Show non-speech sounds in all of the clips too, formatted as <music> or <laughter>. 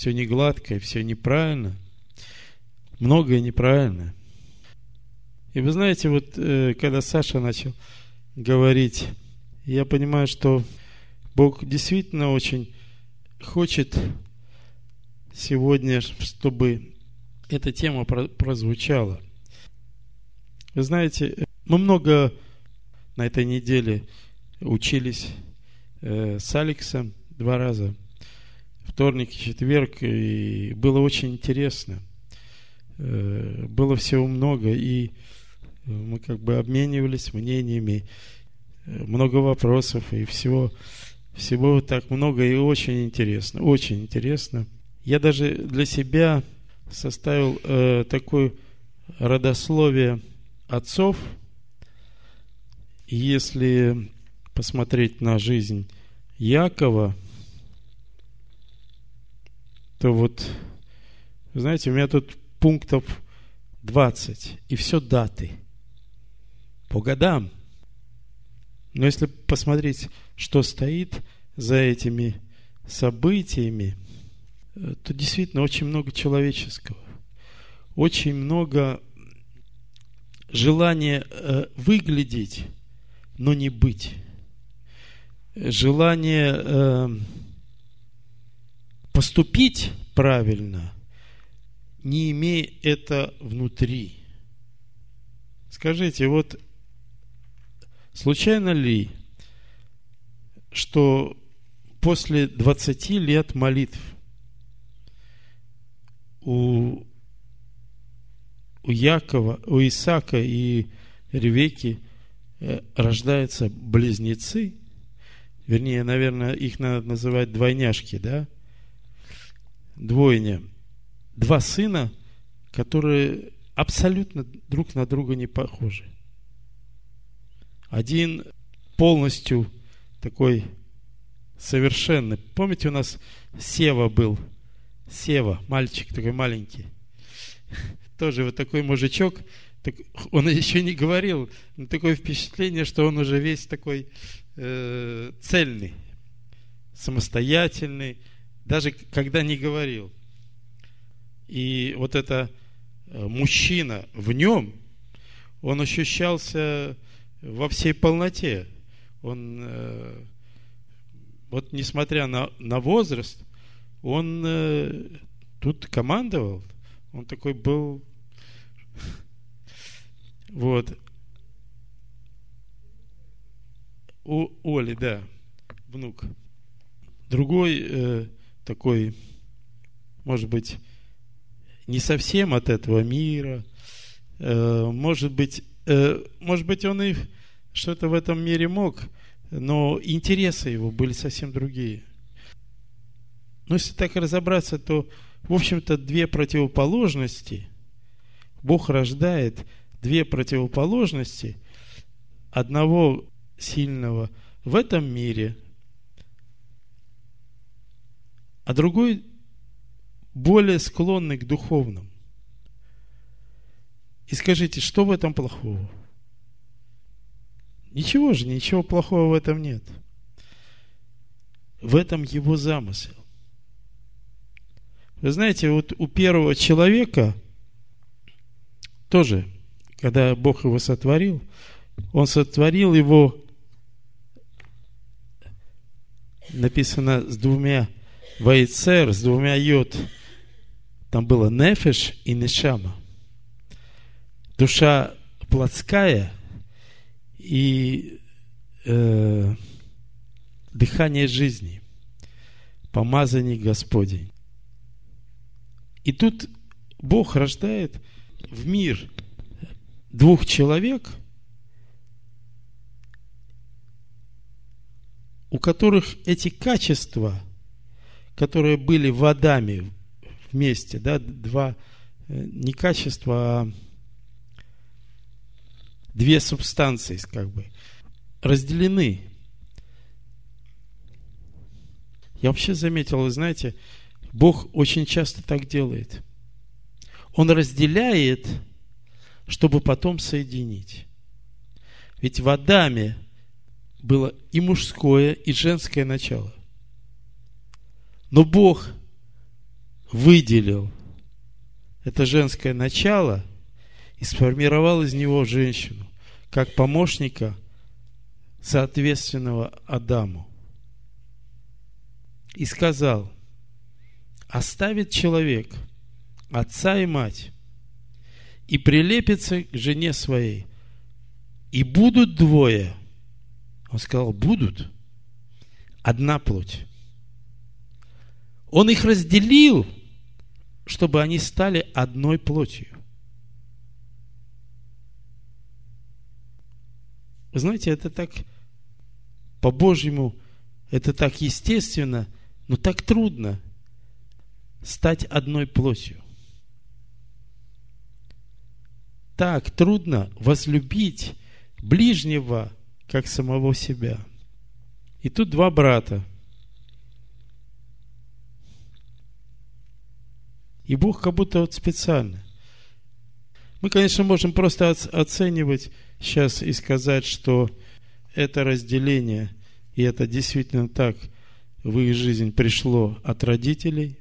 все не гладко, и все неправильно. Многое неправильно. И вы знаете, вот э, когда Саша начал говорить, я понимаю, что Бог действительно очень хочет сегодня, чтобы эта тема прозвучала. Вы знаете, мы много на этой неделе учились э, с Алексом два раза, вторник и четверг, и было очень интересно. Э, было всего много, и мы как бы обменивались мнениями, э, много вопросов и всего, всего так много и очень интересно, очень интересно. Я даже для себя составил э, такое родословие отцов. Если посмотреть на жизнь Якова, то вот, знаете, у меня тут пунктов 20, и все даты – по годам. Но если посмотреть, что стоит за этими событиями, э, то действительно очень много человеческого. Очень много желания э, выглядеть, но не быть. Желание э, поступить правильно, не имея это внутри. Скажите, вот Случайно ли, что после 20 лет молитв у, у Якова, у Исаака и Ревеки э, рождаются близнецы, вернее, наверное, их надо называть двойняшки, да? Двойня. Два сына, которые абсолютно друг на друга не похожи. Один полностью такой совершенный. Помните, у нас Сева был? Сева, мальчик такой маленький. <laughs> Тоже вот такой мужичок. Он еще не говорил, но такое впечатление, что он уже весь такой э, цельный, самостоятельный, даже когда не говорил. И вот это э, мужчина в нем, он ощущался во всей полноте. Он, э, вот несмотря на, на возраст, он э, тут командовал. Он такой был... <laughs> Вот. У Оли, да, внук. Другой такой, может быть, не совсем от этого мира, э, может быть, Э, может быть, он и что-то в этом мире мог, но интересы его были совсем другие. Но если так разобраться, то, в общем-то, две противоположности, Бог рождает две противоположности одного сильного в этом мире, а другой более склонный к духовному. И скажите, что в этом плохого? Ничего же, ничего плохого в этом нет. В этом его замысел. Вы знаете, вот у первого человека тоже, когда Бог его сотворил, он сотворил его, написано с двумя вайцер, с двумя йод. Там было нефеш и нешама душа плотская и э, дыхание жизни, помазание Господень. И тут Бог рождает в мир двух человек, у которых эти качества, которые были в Адаме вместе, да, два, э, не качества, а две субстанции, как бы, разделены. Я вообще заметил, вы знаете, Бог очень часто так делает. Он разделяет, чтобы потом соединить. Ведь в Адаме было и мужское, и женское начало. Но Бог выделил это женское начало и сформировал из него женщину, как помощника, соответственного Адаму. И сказал, оставит человек отца и мать и прилепится к жене своей, и будут двое. Он сказал, будут. Одна плоть. Он их разделил, чтобы они стали одной плотью. Вы знаете, это так по-божьему, это так естественно, но так трудно стать одной плотью. Так трудно возлюбить ближнего, как самого себя. И тут два брата. И Бог как будто вот специально. Мы, конечно, можем просто оценивать сейчас и сказать, что это разделение, и это действительно так в их жизнь пришло от родителей,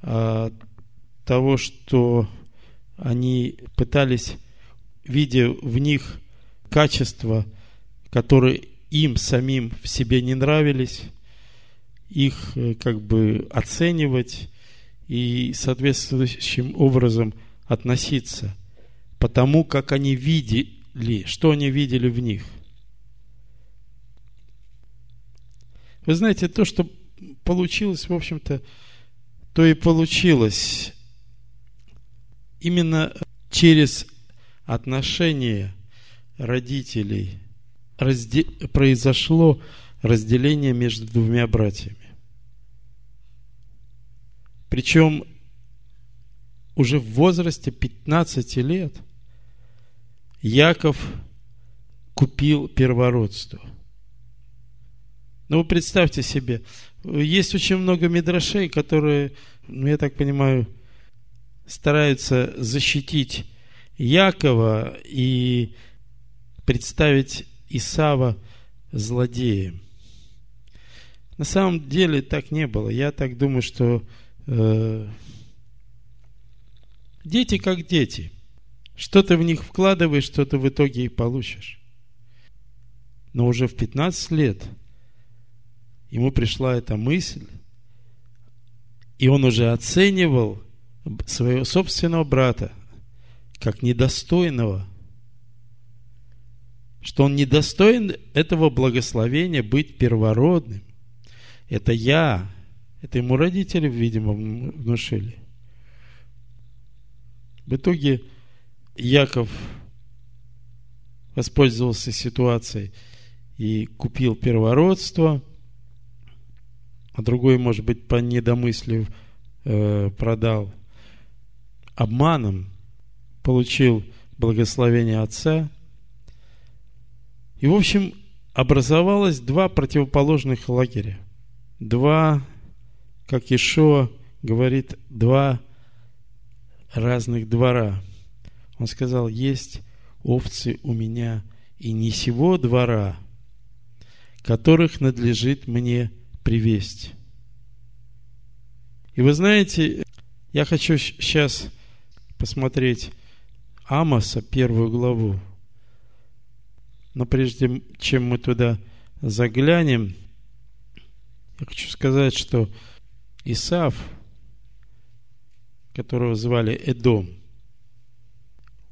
от того, что они пытались, видя в них качества, которые им самим в себе не нравились, их э, как бы оценивать и соответствующим образом относиться потому, как они видели, что они видели в них. Вы знаете, то, что получилось, в общем-то, то и получилось именно через отношения родителей разде... произошло разделение между двумя братьями. Причем уже в возрасте 15 лет Яков купил первородство. Ну, вы представьте себе, есть очень много мидрашей, которые, ну, я так понимаю, стараются защитить Якова и представить Исава злодеем. На самом деле так не было. Я так думаю, что дети как дети. Что ты в них вкладываешь, что ты в итоге и получишь. Но уже в 15 лет ему пришла эта мысль, и он уже оценивал своего собственного брата как недостойного что он недостоин этого благословения быть первородным. Это я. Это ему родители, видимо, внушили. В итоге Яков воспользовался ситуацией и купил первородство, а другой, может быть, по недомыслию э, продал обманом, получил благословение отца – и, в общем, образовалось два противоположных лагеря. Два, как Ишо говорит, два разных двора. Он сказал, есть овцы у меня и не сего двора, которых надлежит мне привесть. И вы знаете, я хочу сейчас посмотреть Амоса, первую главу. Но прежде чем мы туда заглянем, я хочу сказать, что Исав, которого звали Эдом,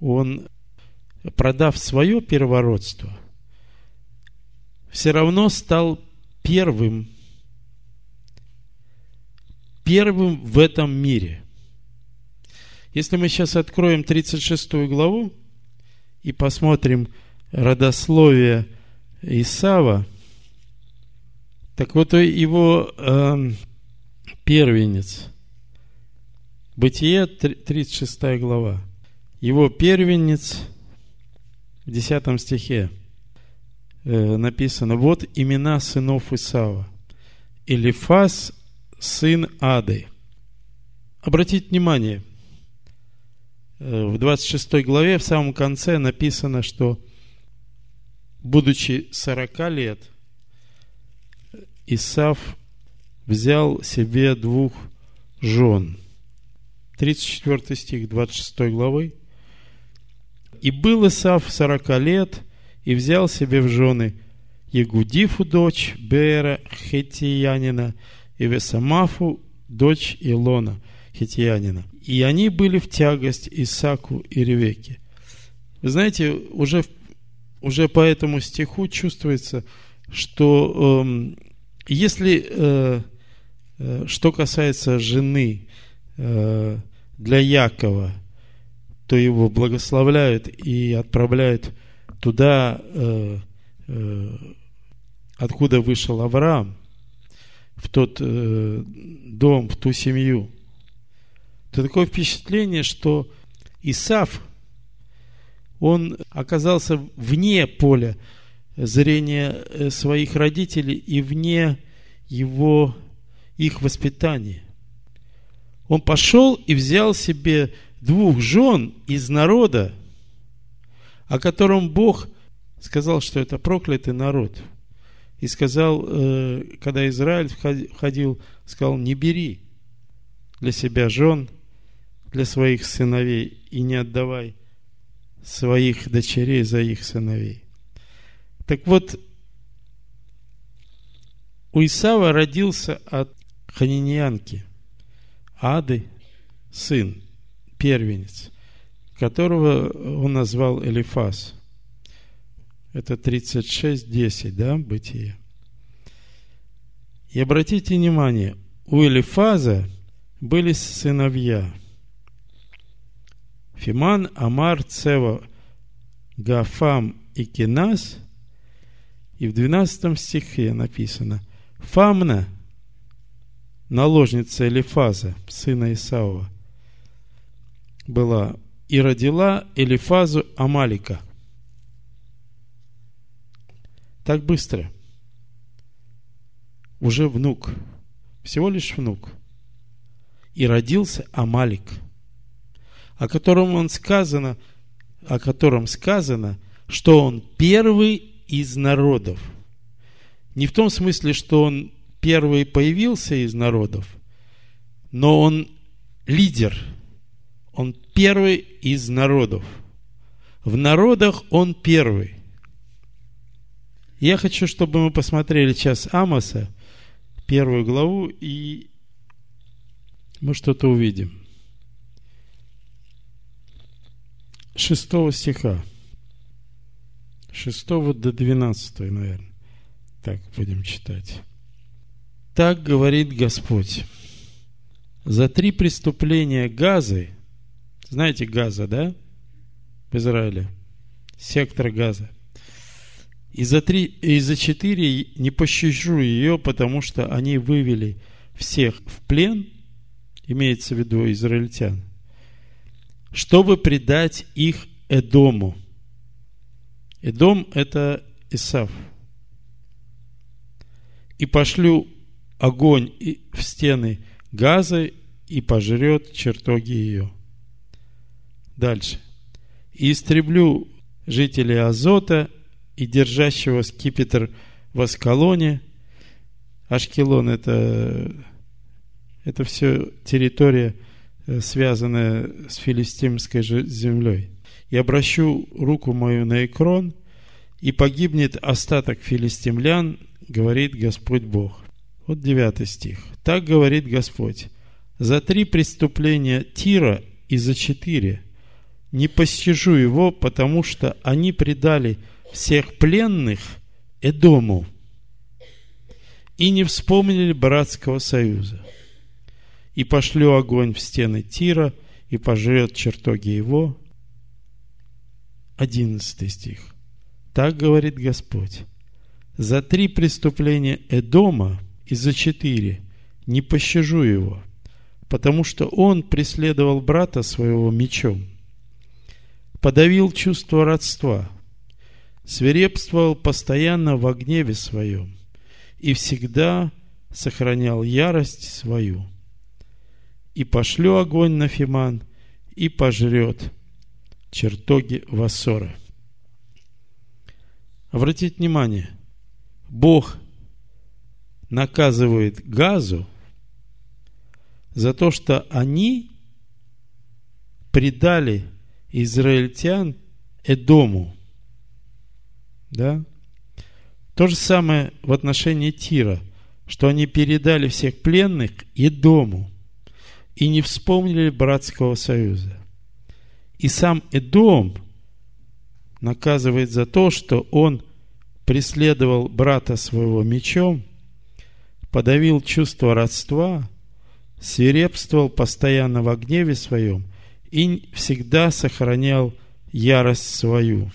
он, продав свое первородство, все равно стал первым, первым в этом мире. Если мы сейчас откроем 36 главу и посмотрим, родословие Исава, так вот его э, первенец, Бытие, 36 глава, его первенец в 10 стихе э, написано, вот имена сынов Исава. Элифас, сын Ады. Обратите внимание, э, в 26 главе в самом конце написано, что будучи 40 лет, Исав взял себе двух жен. 34 стих 26 главы. «И был Исав сорока лет, и взял себе в жены Ягудифу, дочь Бера Хетиянина, и Весамафу, дочь Илона Хетиянина. И они были в тягость Исаку и Ревеке. Вы знаете, уже, уже по этому стиху чувствуется, что э, если э, что касается жены э, для Якова, то его благословляют и отправляют туда, э, э, откуда вышел Авраам, в тот э, дом, в ту семью, то такое впечатление, что Исав, он оказался вне поля зрения своих родителей и вне его, их воспитания. Он пошел и взял себе двух жен из народа, о котором Бог сказал, что это проклятый народ. И сказал, э, когда Израиль входил, сказал, не бери для себя жен, для своих сыновей, и не отдавай своих дочерей за их сыновей. Так вот, у Исава родился от ханиньянки Ады сын, первенец – которого он назвал Элифаз. Это 36.10, да, бытие. И обратите внимание, у Элифаза были сыновья. Фиман, Амар, Цева, Гафам и Кинас. И в 12 стихе написано Фамна, наложница Элифаза, сына Исаова, была и родила Элифазу Амалика. Так быстро. Уже внук. Всего лишь внук. И родился Амалик, о котором он сказано, о котором сказано, что он первый из народов. Не в том смысле, что он первый появился из народов, но он лидер – он первый из народов. В народах он первый. Я хочу, чтобы мы посмотрели сейчас Амоса, первую главу, и мы что-то увидим. Шестого стиха. Шестого до двенадцатого, наверное. Так будем читать. Так говорит Господь. За три преступления Газы – знаете Газа, да? В Израиле. Сектор Газа. И за, три, и за четыре не пощажу ее, потому что они вывели всех в плен, имеется в виду израильтян, чтобы предать их Эдому. Эдом – это Исав. И пошлю огонь в стены Газы и пожрет чертоги ее. Дальше. «И истреблю жителей Азота и держащего скипетр в Аскалоне». Ашкелон – это, это все территория, э, связанная с филистимской землей. «И обращу руку мою на Экрон, и погибнет остаток филистимлян, говорит Господь Бог». Вот девятый стих. Так говорит Господь. За три преступления Тира и за четыре – не постижу его, потому что они предали всех пленных Эдому и не вспомнили братского союза. И пошлю огонь в стены Тира, и пожрет чертоги его. Одиннадцатый стих. Так говорит Господь. За три преступления Эдома и за четыре не пощажу его, потому что он преследовал брата своего мечом – подавил чувство родства, свирепствовал постоянно в гневе своем и всегда сохранял ярость свою. И пошлю огонь на Фиман, и пожрет чертоги Вассора. Обратите внимание, Бог наказывает Газу за то, что они предали израильтян Эдому. Да? То же самое в отношении Тира, что они передали всех пленных Эдому и не вспомнили братского союза. И сам Эдом наказывает за то, что он преследовал брата своего мечом, подавил чувство родства, свирепствовал постоянно в гневе своем и всегда сохранял ярость свою.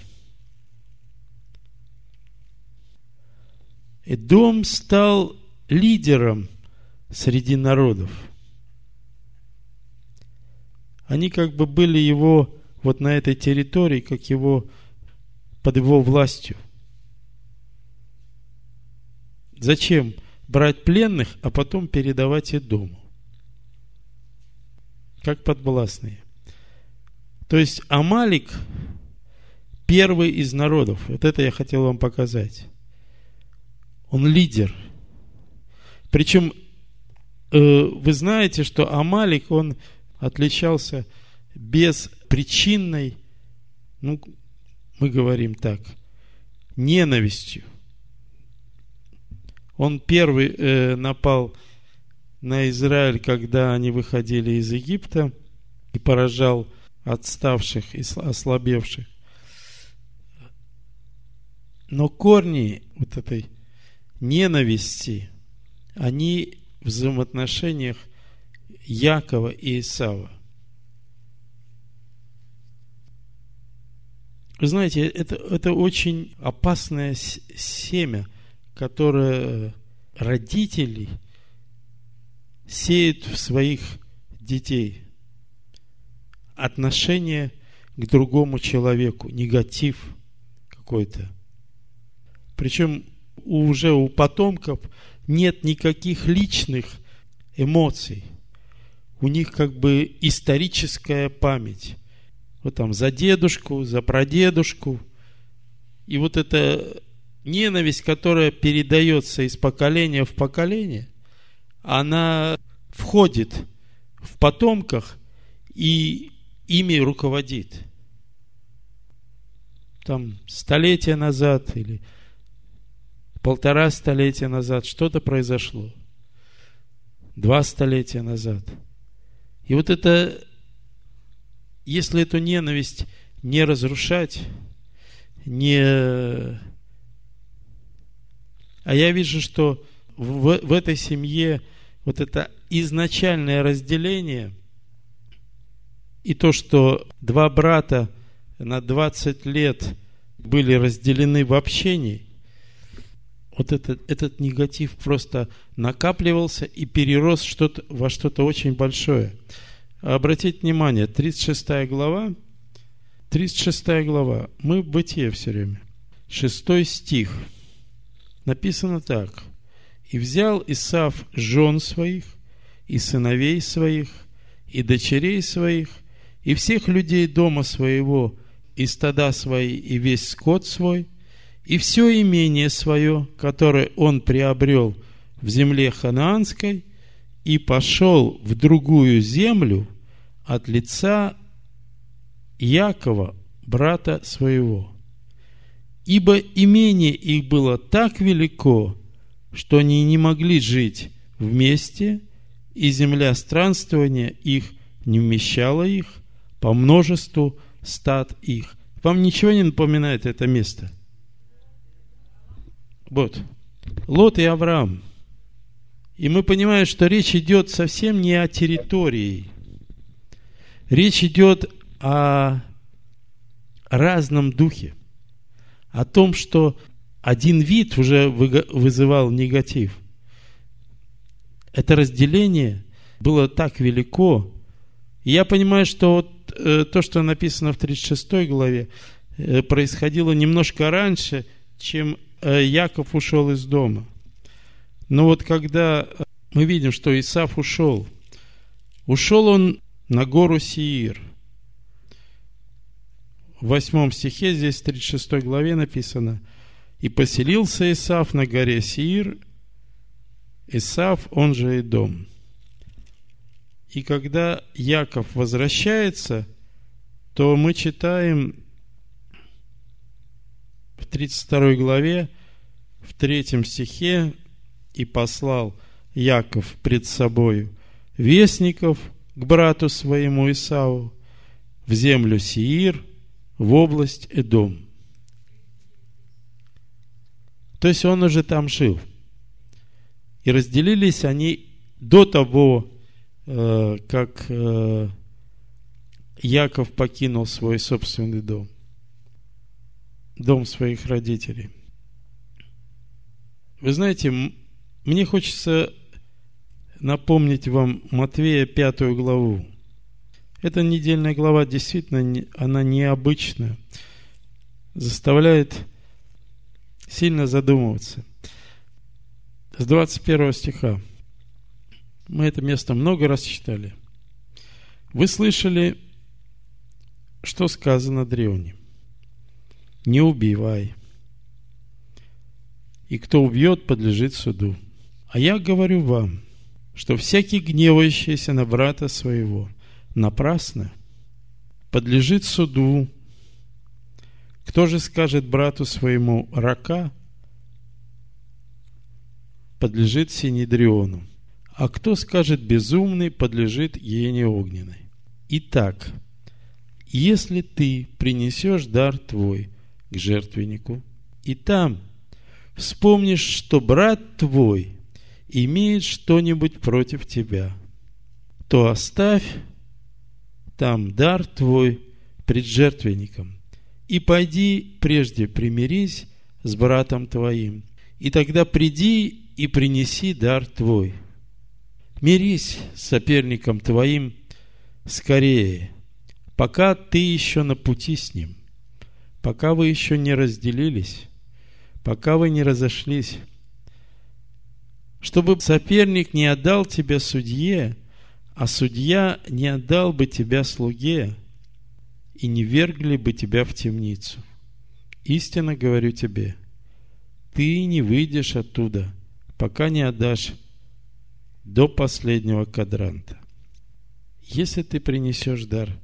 Эдом стал лидером среди народов. Они как бы были его вот на этой территории, как его под его властью. Зачем брать пленных, а потом передавать их дому? Как подвластные. То есть Амалик первый из народов. Вот это я хотел вам показать. Он лидер. Причем э, вы знаете, что Амалик, он отличался без причинной, ну, мы говорим так, ненавистью. Он первый э, напал на Израиль, когда они выходили из Египта и поражал отставших и ослабевших. Но корни вот этой ненависти, они в взаимоотношениях Якова и Исава. Вы знаете, это, это очень опасное семя, которое родители сеют в своих детей. Отношение к другому человеку, негатив какой-то. Причем уже у потомков нет никаких личных эмоций. У них как бы историческая память. Вот там за дедушку, за прадедушку. И вот эта ненависть, которая передается из поколения в поколение, она входит в потомках и ими руководит. Там столетия назад или полтора столетия назад что-то произошло. Два столетия назад. И вот это, если эту ненависть не разрушать, не... А я вижу, что в, в этой семье вот это изначальное разделение и то, что два брата на 20 лет были разделены в общении – вот этот, этот негатив просто накапливался и перерос что-то, во что-то очень большое. Обратите внимание, 36 глава, 36 глава, мы в бытие все время. Шестой стих. Написано так. «И взял Исав жен своих, и сыновей своих, и дочерей своих, и всех людей дома своего, и стада свои, и весь скот свой, и все имение свое, которое он приобрел в земле ханаанской, и пошел в другую землю от лица Якова, брата своего. Ибо имение их было так велико, что они не могли жить вместе, и земля странствования их не вмещала их по множеству стад их. Вам ничего не напоминает это место – вот. Лот и Авраам. И мы понимаем, что речь идет совсем не о территории. Речь идет о разном духе. О том, что один вид уже вызывал негатив. Это разделение было так велико. Я понимаю, что вот э, то, что написано в 36 главе, э, происходило немножко раньше, чем Э, Яков ушел из дома. Но вот когда мы видим, что Исаф ушел, ушел он на гору Сиир. В восьмом стихе, здесь в 36 главе написано, «И поселился Исаф на горе Сиир, Исаф, он же и дом». И когда Яков возвращается то мы читаем в 32 главе, в третьем стихе, «И послал Яков пред собою вестников к брату своему Исаву в землю Сиир, в область Эдом». То есть он уже там жил. И разделились они до того, э, как э, Яков покинул свой собственный дом, дом своих родителей. Вы знаете, мне хочется напомнить вам Матвея пятую главу. Эта недельная глава действительно, она необычная, заставляет сильно задумываться. С 21 стиха. Мы это место много раз читали. Вы слышали что сказано древним? Не убивай. И кто убьет, подлежит суду. А я говорю вам, что всякий гневающийся на брата своего напрасно подлежит суду. Кто же скажет брату своему рака, подлежит Синедриону, а кто скажет безумный, подлежит Ене огненной. Итак, если ты принесешь дар твой к жертвеннику, и там вспомнишь, что брат твой имеет что-нибудь против тебя, то оставь там дар твой пред жертвенником, и пойди прежде примирись с братом твоим, и тогда приди и принеси дар твой. Мирись с соперником твоим скорее, пока ты еще на пути с ним, пока вы еще не разделились, пока вы не разошлись, чтобы соперник не отдал тебя судье, а судья не отдал бы тебя слуге, и не вергли бы тебя в темницу. Истинно говорю тебе, ты не выйдешь оттуда, пока не отдашь до последнего кадранта. Если ты принесешь дар –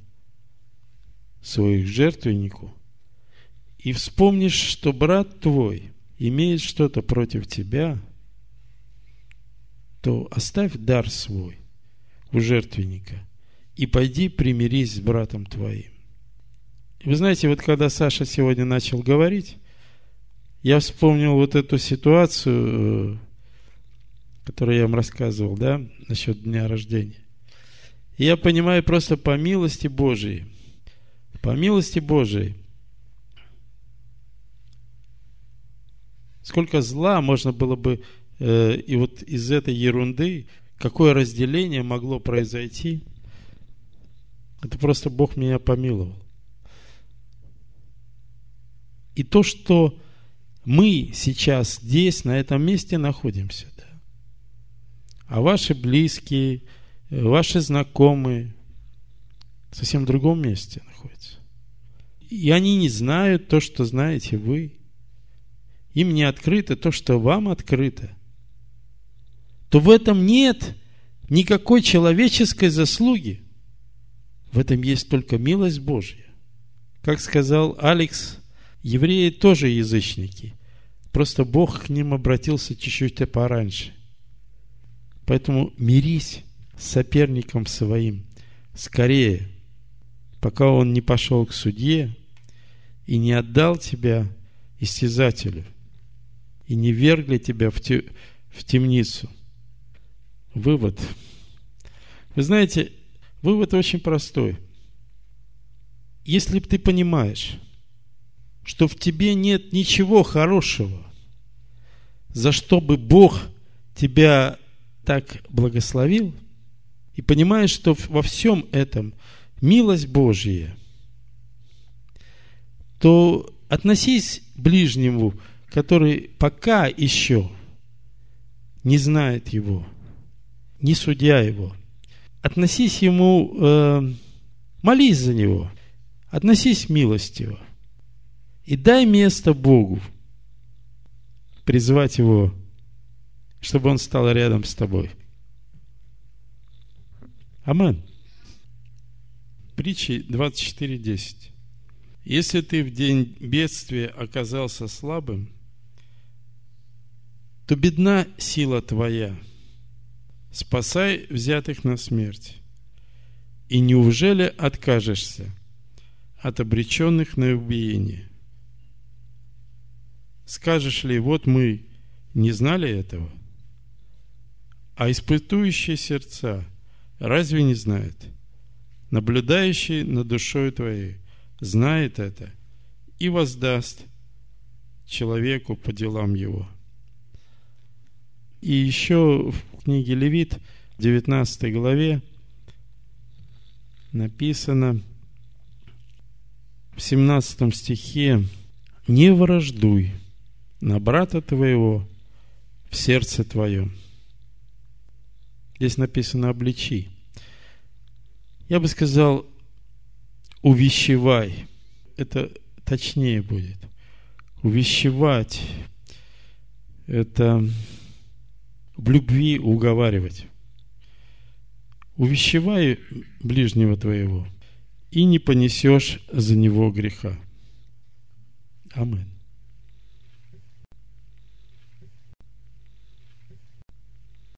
своих жертвеннику, и вспомнишь, что брат твой имеет что-то против тебя, то оставь дар свой у жертвенника и пойди примирись с братом твоим. И вы знаете, вот когда Саша сегодня начал говорить, я вспомнил вот эту ситуацию, э, которую я вам рассказывал, да, насчет дня рождения. И я понимаю просто по милости Божией – по милости Божией. Сколько зла можно было бы, э, и вот из этой ерунды, какое разделение могло произойти. Это просто Бог меня помиловал. И то, что мы сейчас здесь, на этом месте находимся, да, а ваши близкие, ваши знакомые совсем в другом месте находятся. И они не знают то, что знаете вы. Им не открыто то, что вам открыто. То в этом нет никакой человеческой заслуги. В этом есть только милость Божья. Как сказал Алекс, евреи тоже язычники. Просто Бог к ним обратился чуть-чуть пораньше. Поэтому мирись с соперником своим скорее – пока он не пошел к судье и не отдал тебя истязателю, и не вергли тебя в, в темницу. Вывод. Вы знаете, вывод очень простой. Если ты понимаешь, что в тебе нет ничего хорошего, за что бы Бог тебя так благословил, и понимаешь, что во всем этом – милость Божья, то относись к ближнему, который пока еще не знает его, не судя его. Относись ему, э, молись за него, относись милостиво. И дай место Богу призвать его, чтобы он стал рядом с тобой. Аминь. Притчи 24.10. Если ты в день бедствия оказался слабым, то бедна сила твоя. Спасай взятых на смерть. И неужели откажешься от обреченных на убиение? Скажешь ли, вот мы не знали этого? А испытующие сердца разве не знают? Наблюдающий над душой твоей знает это и воздаст человеку по делам его. И еще в книге Левит, 19 главе, написано в 17 стихе «Не враждуй на брата твоего в сердце твоем». Здесь написано «обличи». Я бы сказал «увещевай». Это точнее будет. Увещевать – это в любви уговаривать. Увещевай ближнего твоего, и не понесешь за него греха. Аминь.